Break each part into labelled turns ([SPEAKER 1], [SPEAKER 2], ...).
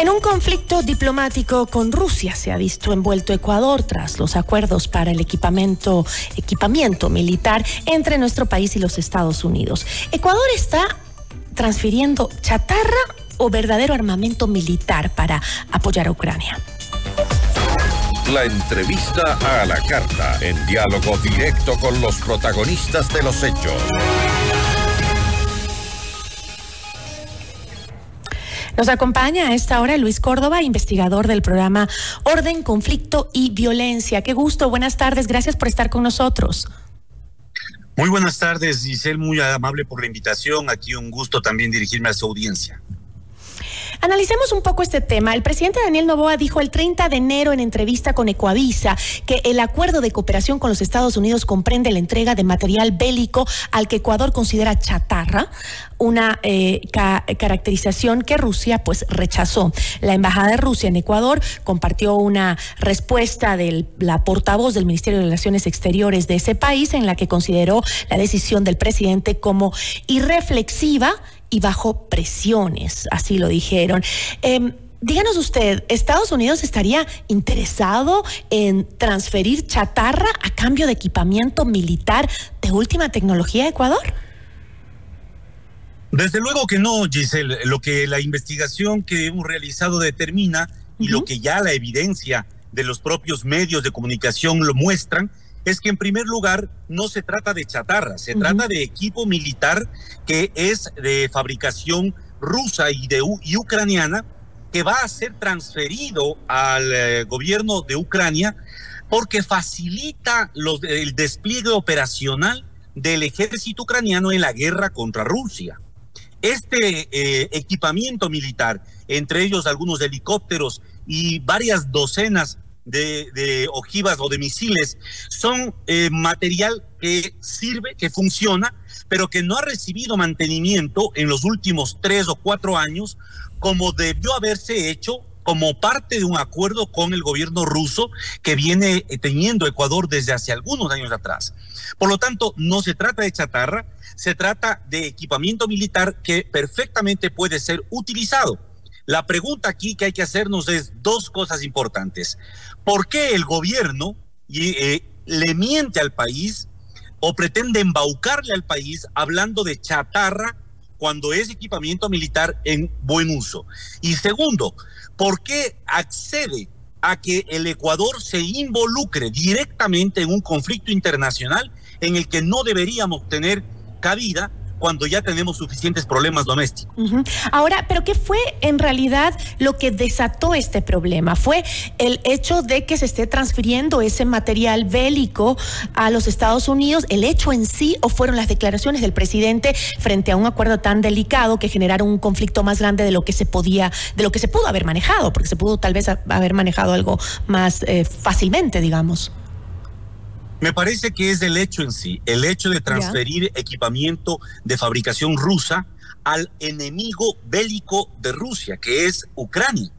[SPEAKER 1] En un conflicto diplomático con Rusia se ha visto envuelto Ecuador tras los acuerdos para el equipamiento, equipamiento militar entre nuestro país y los Estados Unidos. Ecuador está transfiriendo chatarra o verdadero armamento militar para apoyar a Ucrania.
[SPEAKER 2] La entrevista a la carta, en diálogo directo con los protagonistas de los hechos.
[SPEAKER 1] Nos acompaña a esta hora Luis Córdoba, investigador del programa Orden, Conflicto y Violencia. Qué gusto, buenas tardes, gracias por estar con nosotros.
[SPEAKER 3] Muy buenas tardes, Giselle, muy amable por la invitación. Aquí un gusto también dirigirme a su audiencia.
[SPEAKER 1] Analicemos un poco este tema. El presidente Daniel Novoa dijo el 30 de enero en entrevista con Ecoavisa que el acuerdo de cooperación con los Estados Unidos comprende la entrega de material bélico al que Ecuador considera chatarra, una eh, caracterización que Rusia pues rechazó. La embajada de Rusia en Ecuador compartió una respuesta de la portavoz del Ministerio de Relaciones Exteriores de ese país en la que consideró la decisión del presidente como irreflexiva y bajo presiones, así lo dijeron. Em, díganos usted, ¿Estados Unidos estaría interesado en transferir chatarra a cambio de equipamiento militar de última tecnología a Ecuador?
[SPEAKER 3] Desde luego que no, Giselle. Lo que la investigación que hemos realizado determina y lo que ya la evidencia de los propios medios de comunicación lo muestran es que en primer lugar no se trata de chatarra, se trata de equipo militar que es de fabricación rusa y, de, y ucraniana que va a ser transferido al eh, gobierno de Ucrania porque facilita los, el despliegue operacional del ejército ucraniano en la guerra contra Rusia. Este eh, equipamiento militar, entre ellos algunos helicópteros y varias docenas de, ojivas o de misiles son eh, material que sirve, que funciona, pero que no ha recibido mantenimiento en los últimos tres o cuatro años, como debió haberse hecho como parte de un acuerdo con el gobierno ruso que viene eh, teniendo Ecuador desde hace algunos años atrás. Por lo tanto, no se trata de chatarra, se trata de equipamiento militar que perfectamente puede ser utilizado. La pregunta aquí que hay que hacernos es dos cosas importantes. ¿Por qué el gobierno eh, le miente al país o pretende embaucarle al país hablando de chatarra cuando es equipamiento militar en buen uso? Y segundo, ¿por qué accede a que el Ecuador se involucre directamente en un conflicto internacional en el que no deberíamos tener cabida cuando ya tenemos suficientes problemas domésticos.
[SPEAKER 1] Ahora, pero ¿qué fue en realidad lo que desató este problema? ¿Fue el hecho de que se esté transfiriendo ese material bélico a los Estados Unidos, el hecho en sí, o fueron las declaraciones del presidente frente a un acuerdo tan delicado que generaron un conflicto más grande de lo que se podía, de lo que se pudo haber manejado, porque se pudo tal vez haber manejado algo más eh, fácilmente, digamos?
[SPEAKER 3] Me parece que es el hecho en sí, el hecho de transferir equipamiento de fabricación rusa al enemigo bélico de Rusia, que es Ucrania.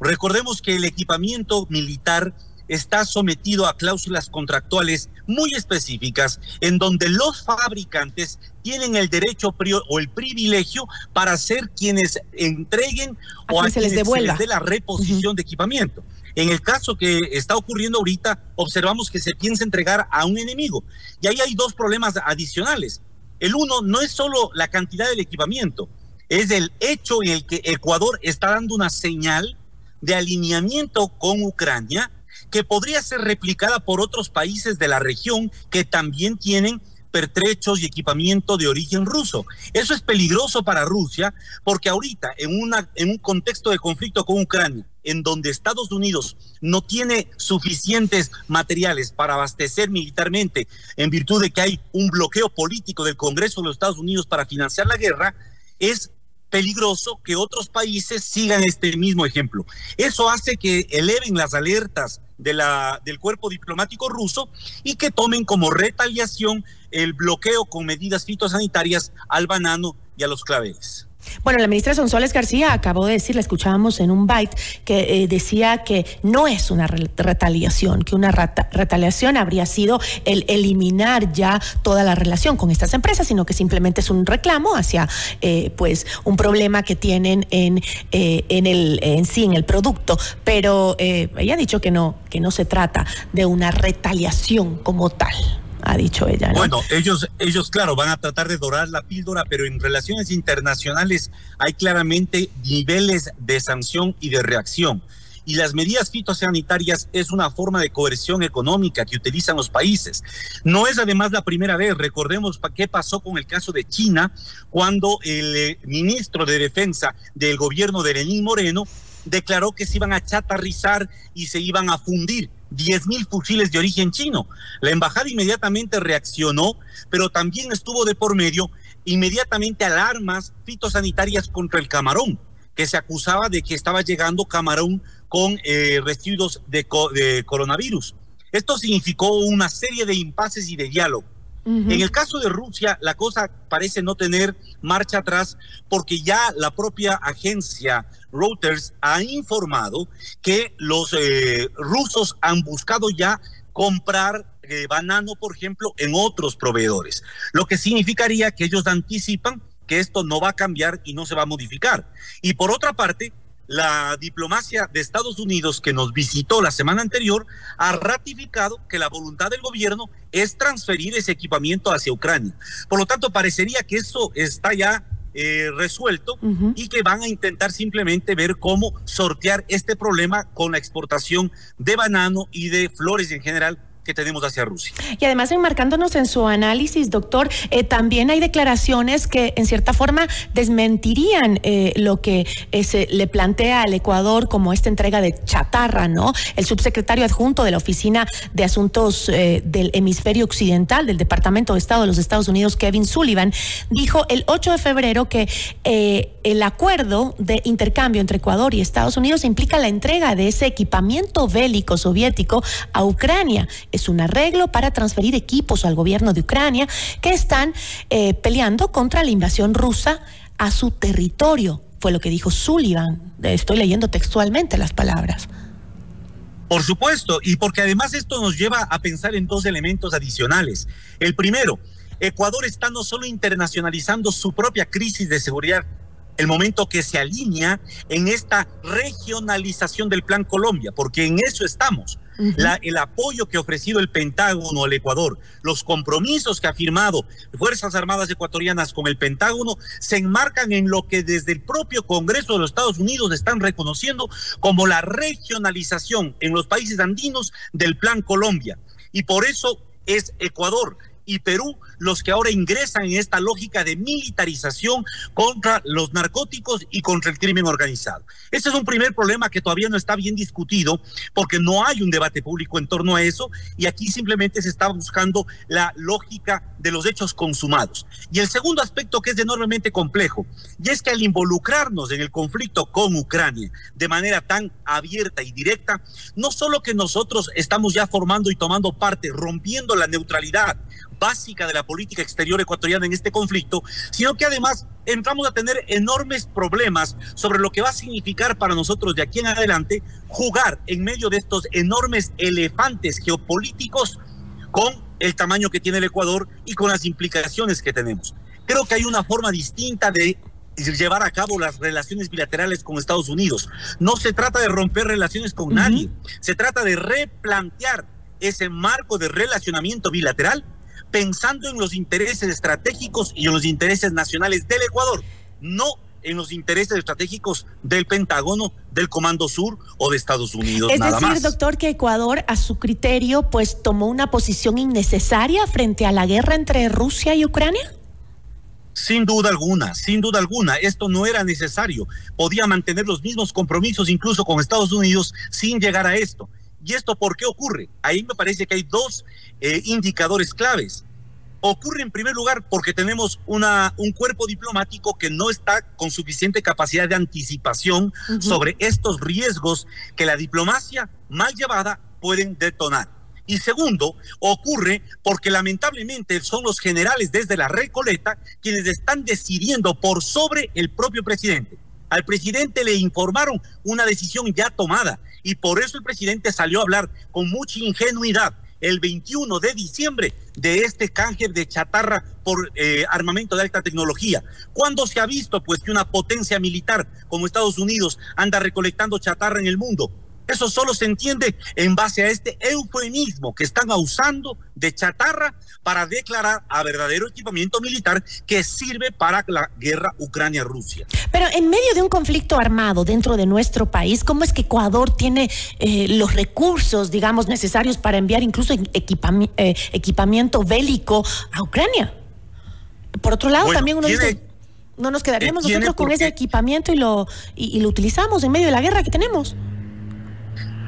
[SPEAKER 3] Recordemos que el equipamiento militar está sometido a cláusulas contractuales muy específicas en donde los fabricantes tienen el derecho o el privilegio para ser quienes entreguen o a
[SPEAKER 1] se les devuelva.
[SPEAKER 3] dé la reposición de equipamiento. En el caso que está ocurriendo ahorita, observamos que se piensa entregar a un enemigo. Y ahí hay dos problemas adicionales. El uno no es solo la cantidad del equipamiento, es el hecho en el que Ecuador está dando una señal de alineamiento con Ucrania que podría ser replicada por otros países de la región que también tienen pertrechos y equipamiento de origen ruso. Eso es peligroso para Rusia porque ahorita en, una, en un contexto de conflicto con Ucrania, en donde Estados Unidos no tiene suficientes materiales para abastecer militarmente en virtud de que hay un bloqueo político del Congreso de los Estados Unidos para financiar la guerra, es peligroso que otros países sigan este mismo ejemplo. Eso hace que eleven las alertas de la, del cuerpo diplomático ruso y que tomen como retaliación el bloqueo con medidas fitosanitarias al banano y a los claveles.
[SPEAKER 1] Bueno, la ministra Sonsoles García acabó de decir, la escuchábamos en un byte, que eh, decía que no es una retaliación, que una retaliación habría sido el eliminar ya toda la relación con estas empresas, sino que simplemente es un reclamo hacia eh, pues un problema que tienen en, eh, en el en sí, en el producto. Pero ella ha dicho que no, que no se trata de una retaliación como tal ha dicho ella.
[SPEAKER 3] Bueno, ellos, ellos, claro, van a tratar de dorar la píldora, pero en relaciones internacionales hay claramente niveles de sanción y de reacción. Y las medidas fitosanitarias es una forma de coerción económica que utilizan los países. No es además la primera vez. Recordemos qué pasó con el caso de China, cuando el eh, ministro de Defensa del gobierno de Lenín Moreno declaró que se iban a chatarrizar y se iban a fundir 10 mil fusiles de origen chino. La embajada inmediatamente reaccionó, pero también estuvo de por medio inmediatamente alarmas fitosanitarias contra el camarón, que se acusaba de que estaba llegando camarón con eh, residuos de, de coronavirus. Esto significó una serie de impases y de diálogo. En el caso de Rusia, la cosa parece no tener marcha atrás porque ya la propia agencia Reuters ha informado que los eh, rusos han buscado ya comprar eh, banano, por ejemplo, en otros proveedores, lo que significaría que ellos anticipan que esto no va a cambiar y no se va a modificar. Y por otra parte, la diplomacia de Estados Unidos que nos visitó la semana anterior ha ratificado que la voluntad del gobierno es transferir ese equipamiento hacia Ucrania. Por lo tanto, parecería que eso está ya eh, resuelto y que van a intentar simplemente ver cómo sortear este problema con la exportación de banano y de flores en general que tenemos hacia Rusia.
[SPEAKER 1] Y además, enmarcándonos en su análisis, doctor, eh, también hay declaraciones que en cierta forma desmentirían eh, lo que eh, se le plantea al Ecuador como esta entrega de chatarra, ¿no? El subsecretario adjunto de la Oficina de Asuntos del Hemisferio Occidental del Departamento de Estado de los Estados Unidos, Kevin Sullivan, dijo el 8 de febrero que el acuerdo de intercambio entre Ecuador y Estados Unidos implica la entrega de ese equipamiento bélico soviético a Ucrania es un arreglo para transferir equipos al gobierno de Ucrania que están eh, peleando contra la invasión rusa a su territorio. Fue lo que dijo Sullivan. Estoy leyendo textualmente las palabras.
[SPEAKER 3] Por supuesto, y porque además esto nos lleva a pensar en dos elementos adicionales. El primero, Ecuador está no solo internacionalizando su propia crisis de seguridad, el momento que se alinea en esta regionalización del Plan Colombia, porque en eso estamos el apoyo que ha ofrecido el Pentágono al Ecuador, los compromisos que ha firmado Fuerzas Armadas ecuatorianas con el Pentágono, se enmarcan en lo que desde el propio Congreso de los Estados Unidos están reconociendo como la regionalización en los países andinos del Plan Colombia. Y por eso es Ecuador y Perú los que ahora ingresan en esta lógica de militarización contra los narcóticos y contra el crimen organizado. Este es un primer problema que todavía no está bien discutido porque no hay un debate público en torno a eso y aquí simplemente se está buscando la lógica de los hechos consumados. Y el segundo aspecto que es enormemente complejo y es que al involucrarnos en el conflicto con Ucrania de manera tan abierta y directa, no solo que nosotros estamos ya formando y tomando parte, rompiendo la neutralidad básica de la política exterior ecuatoriana en este conflicto, sino que además entramos a tener enormes problemas sobre lo que va a significar para nosotros de aquí en adelante jugar en medio de estos enormes elefantes geopolíticos con el tamaño que tiene el Ecuador y con las implicaciones que tenemos. Creo que hay una forma distinta de llevar a cabo las relaciones bilaterales con Estados Unidos. No se trata de romper relaciones con nadie, se trata de replantear ese marco de relacionamiento bilateral pensando en los intereses estratégicos y en los intereses nacionales del Ecuador, no en los intereses estratégicos del Pentágono, del Comando Sur o de Estados Unidos.
[SPEAKER 1] Es
[SPEAKER 3] decir,
[SPEAKER 1] doctor, que Ecuador, a su criterio, pues tomó una posición innecesaria frente a la guerra entre Rusia y Ucrania.
[SPEAKER 3] Sin duda alguna, sin duda alguna, esto no era necesario. Podía mantener los mismos compromisos incluso con Estados Unidos sin llegar a esto. ¿Y esto por qué ocurre? Ahí me parece que hay dos eh, indicadores claves. Ocurre en primer lugar porque tenemos una, un cuerpo diplomático que no está con suficiente capacidad de anticipación sobre estos riesgos que la diplomacia mal llevada pueden detonar. Y segundo, ocurre porque lamentablemente son los generales desde la Recoleta quienes están decidiendo por sobre el propio presidente. Al presidente le informaron una decisión ya tomada y por eso el presidente salió a hablar con mucha ingenuidad el 21 de diciembre de este canje de chatarra por eh, armamento de alta tecnología. ¿Cuándo se ha visto pues que una potencia militar como Estados Unidos anda recolectando chatarra en el mundo? Eso solo se entiende en base a este eufemismo que están usando de chatarra para declarar a verdadero equipamiento militar que sirve para la guerra Ucrania-Rusia.
[SPEAKER 1] Pero en medio de un conflicto armado dentro de nuestro país, ¿cómo es que Ecuador tiene eh, los recursos, digamos, necesarios para enviar incluso eh, equipamiento bélico a Ucrania? Por otro lado, también uno dice, no nos quedaríamos eh, nosotros con ese equipamiento y lo, y lo utilizamos en medio de la guerra que tenemos.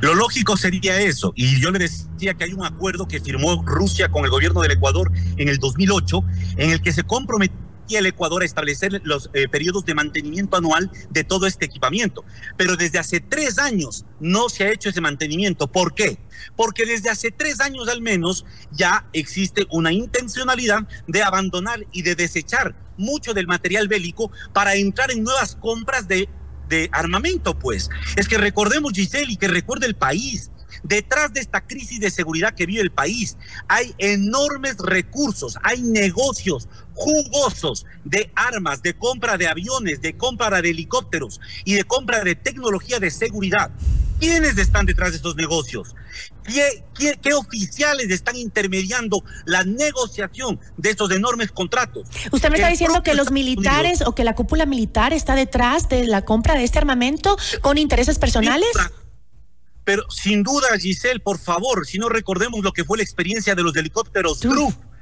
[SPEAKER 3] Lo lógico sería eso. Y yo le decía que hay un acuerdo que firmó Rusia con el gobierno del Ecuador en el 2008, en el que se comprometía el Ecuador a establecer los eh, periodos de mantenimiento anual de todo este equipamiento. Pero desde hace tres años no se ha hecho ese mantenimiento. ¿Por qué? Porque desde hace tres años al menos ya existe una intencionalidad de abandonar y de desechar mucho del material bélico para entrar en nuevas compras de de armamento, pues. Es que recordemos, Giselle, y que recuerde el país. Detrás de esta crisis de seguridad que vive el país, hay enormes recursos, hay negocios jugosos de armas, de compra de aviones, de compra de helicópteros y de compra de tecnología de seguridad. ¿Quiénes están detrás de estos negocios? ¿Qué, qué, oficiales están intermediando la negociación de estos enormes contratos?
[SPEAKER 1] ¿Usted me está diciendo que los militares o que la cúpula militar está detrás de la compra de este armamento con intereses personales?
[SPEAKER 3] Pero sin duda, Giselle, por favor, si no recordemos lo que fue la experiencia de los helicópteros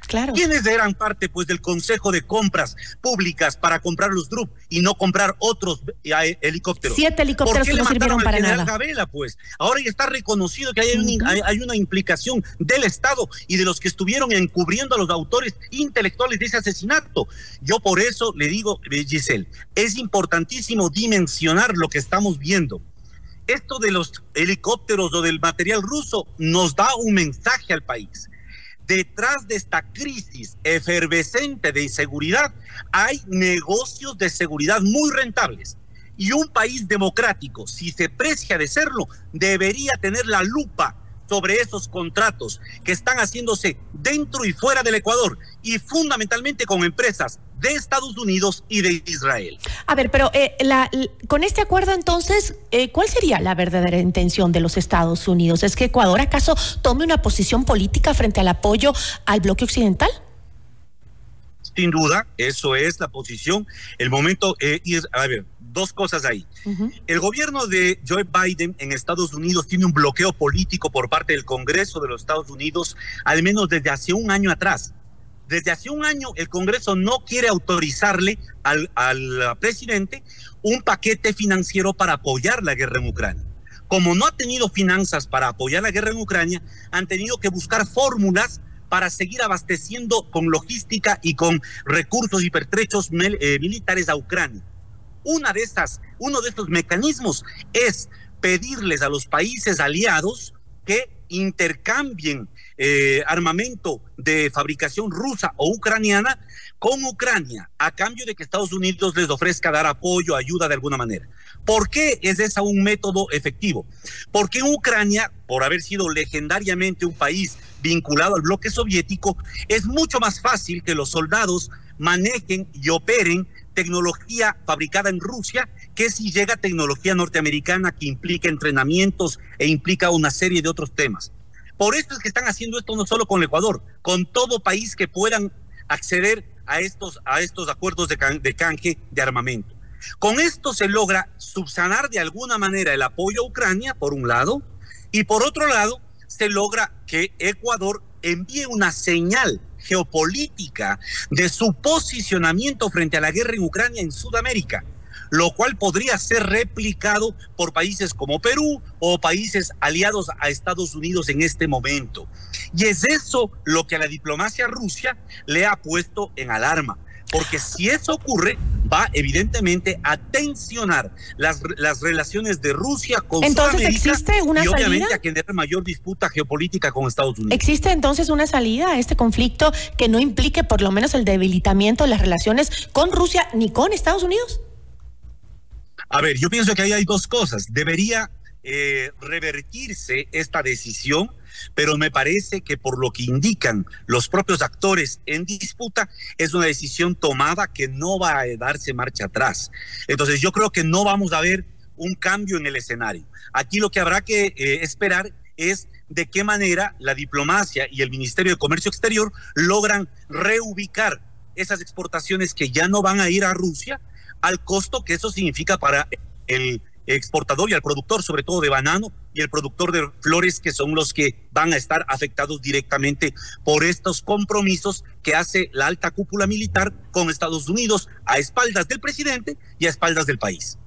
[SPEAKER 1] Claro.
[SPEAKER 3] ¿Quiénes eran parte pues del Consejo de Compras Públicas para comprar los DRUP y no comprar otros eh, helicópteros?
[SPEAKER 1] Siete helicópteros que no sirvieron para nada.
[SPEAKER 3] Gabela, pues? Ahora ya está reconocido que hay, hay, una implicación del Estado y de los que estuvieron encubriendo a los autores intelectuales de ese asesinato. Yo por eso le digo, eh, Giselle, es importantísimo dimensionar lo que estamos viendo. Esto de los helicópteros o del material ruso nos da un mensaje al país detrás de esta crisis efervescente de inseguridad hay negocios de seguridad muy rentables. Y un país democrático, si se precia de serlo, debería tener la lupa sobre esos contratos que están haciéndose dentro y fuera del Ecuador y fundamentalmente con empresas de Estados Unidos y de Israel.
[SPEAKER 1] A ver, pero eh, la, con este acuerdo entonces, eh, ¿cuál sería la verdadera intención de los Estados Unidos? ¿Es que Ecuador acaso tome una posición política frente al apoyo al bloque occidental?
[SPEAKER 3] Sin duda, eso es la posición. El momento, eh, a ver, dos cosas ahí. El gobierno de Joe Biden en Estados Unidos tiene un bloqueo político por parte del Congreso de los Estados Unidos, al menos desde hace un año atrás. Desde hace un año el Congreso no quiere autorizarle al, al presidente un paquete financiero para apoyar la guerra en Ucrania. Como no ha tenido finanzas para apoyar la guerra en Ucrania, han tenido que buscar fórmulas para seguir abasteciendo con logística y con recursos y pertrechos eh, militares a Ucrania. Una de estas, uno de estos mecanismos es pedirles a los países aliados que intercambien eh, armamento de fabricación rusa o ucraniana con Ucrania a cambio de que Estados Unidos les ofrezca dar apoyo, ayuda de alguna manera. ¿Por qué es ese un método efectivo? Porque en Ucrania, por haber sido legendariamente un país vinculado al bloque soviético, es mucho más fácil que los soldados manejen y operen tecnología fabricada en Rusia que si llega tecnología norteamericana que implica entrenamientos e implica una serie de otros temas. Por esto es que están haciendo esto no solo con Ecuador, con todo país que puedan acceder a estos, a estos acuerdos de, de canje de armamento. Con esto se logra subsanar de alguna manera el apoyo a Ucrania, por un lado, y por otro lado, se logra que Ecuador envíe una señal geopolítica de su posicionamiento frente a la guerra en Ucrania en Sudamérica, lo cual podría ser replicado por países como Perú o países aliados a Estados Unidos en este momento. Y es eso lo que a la diplomacia rusa le ha puesto en alarma. porque si eso ocurre, va evidentemente a tensionar las, las relaciones de Rusia con
[SPEAKER 1] entonces, ¿existe una
[SPEAKER 3] y obviamente
[SPEAKER 1] salida?
[SPEAKER 3] a generar mayor disputa geopolítica con Estados Unidos.
[SPEAKER 1] ¿Existe entonces una salida a este conflicto que no implique por lo menos el debilitamiento de las relaciones con Rusia ni con Estados Unidos?
[SPEAKER 3] A ver, yo pienso que ahí hay dos cosas. Debería eh, revertirse esta decisión, pero me parece que por lo que indican los propios actores en disputa, es una decisión tomada que no va a darse marcha atrás. Entonces yo creo que no vamos a ver un cambio en el escenario. Aquí lo que habrá que eh, esperar es de qué manera la diplomacia y el Ministerio de Comercio Exterior logran reubicar esas exportaciones que ya no van a ir a Rusia al costo que eso significa para el exportador y al productor, sobre todo de banano y el productor de flores, que son los que van a estar afectados directamente por estos compromisos que hace la alta cúpula militar con Estados Unidos a espaldas del presidente y a espaldas del país.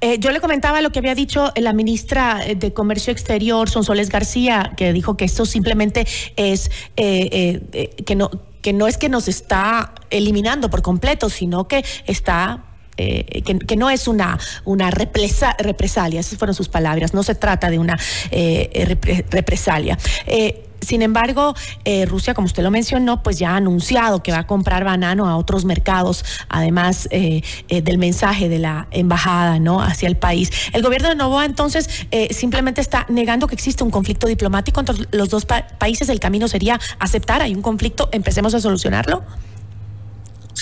[SPEAKER 1] Eh, yo le comentaba lo que había dicho la ministra de Comercio Exterior, Sonsoles García, que dijo que esto simplemente es eh, eh, que no que no es que nos está eliminando por completo, sino que está eh, que, no es una, una represa, represalia, esas fueron sus palabras, no se trata de una eh, repre, represalia. Eh, sin embargo, Rusia, como usted lo mencionó, pues ya ha anunciado que va a comprar banano a otros mercados, además del mensaje de la embajada no hacia el país. El gobierno de Novoa entonces simplemente está negando que existe un conflicto diplomático entre los dos pa países. El camino sería aceptar, hay un conflicto, empecemos a solucionarlo.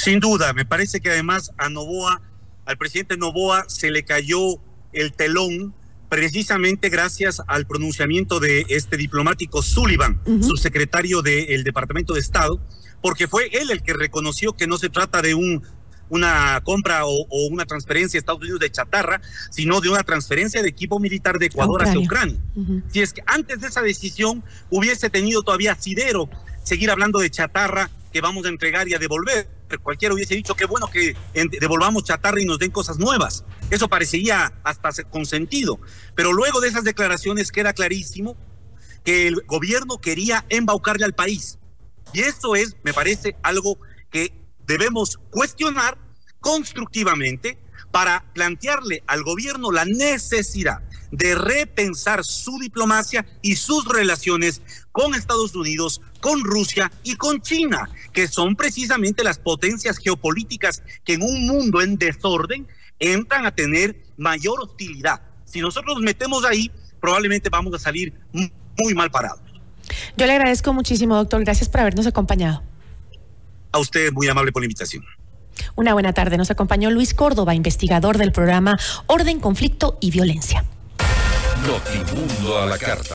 [SPEAKER 3] Sin duda, me parece que además a Novoa, al presidente Novoa se le cayó el telón precisamente gracias al pronunciamiento de este diplomático Sullivan, uh -huh. subsecretario del Departamento de Estado, porque fue él el que reconoció que no se trata de un una compra o, o, una transferencia a Estados Unidos de chatarra, sino de una transferencia de equipo militar de Ecuador Ucrania. hacia Ucrania. Uh -huh. Si es que antes de esa decisión hubiese tenido todavía asidero seguir hablando de chatarra vamos a entregar y a devolver. Cualquiera hubiese dicho que bueno que devolvamos chatarra y nos den cosas nuevas. Eso parecería hasta consentido. Pero luego de esas declaraciones queda clarísimo que el gobierno quería embaucarle al país. Y eso es, me parece, algo que debemos cuestionar constructivamente para plantearle al gobierno la necesidad de repensar su diplomacia y sus relaciones con Estados Unidos, con Rusia y con China, que son precisamente las potencias geopolíticas que en un mundo en desorden entran a tener mayor hostilidad. Si nosotros nos metemos ahí, probablemente vamos a salir muy mal parados.
[SPEAKER 1] Yo le agradezco muchísimo, doctor. Gracias por habernos acompañado.
[SPEAKER 3] A usted, muy amable por la invitación.
[SPEAKER 1] Una buena tarde. Nos acompañó Luis Córdoba, investigador del programa Orden, Conflicto y Violencia.
[SPEAKER 2] Notimundo a la carta.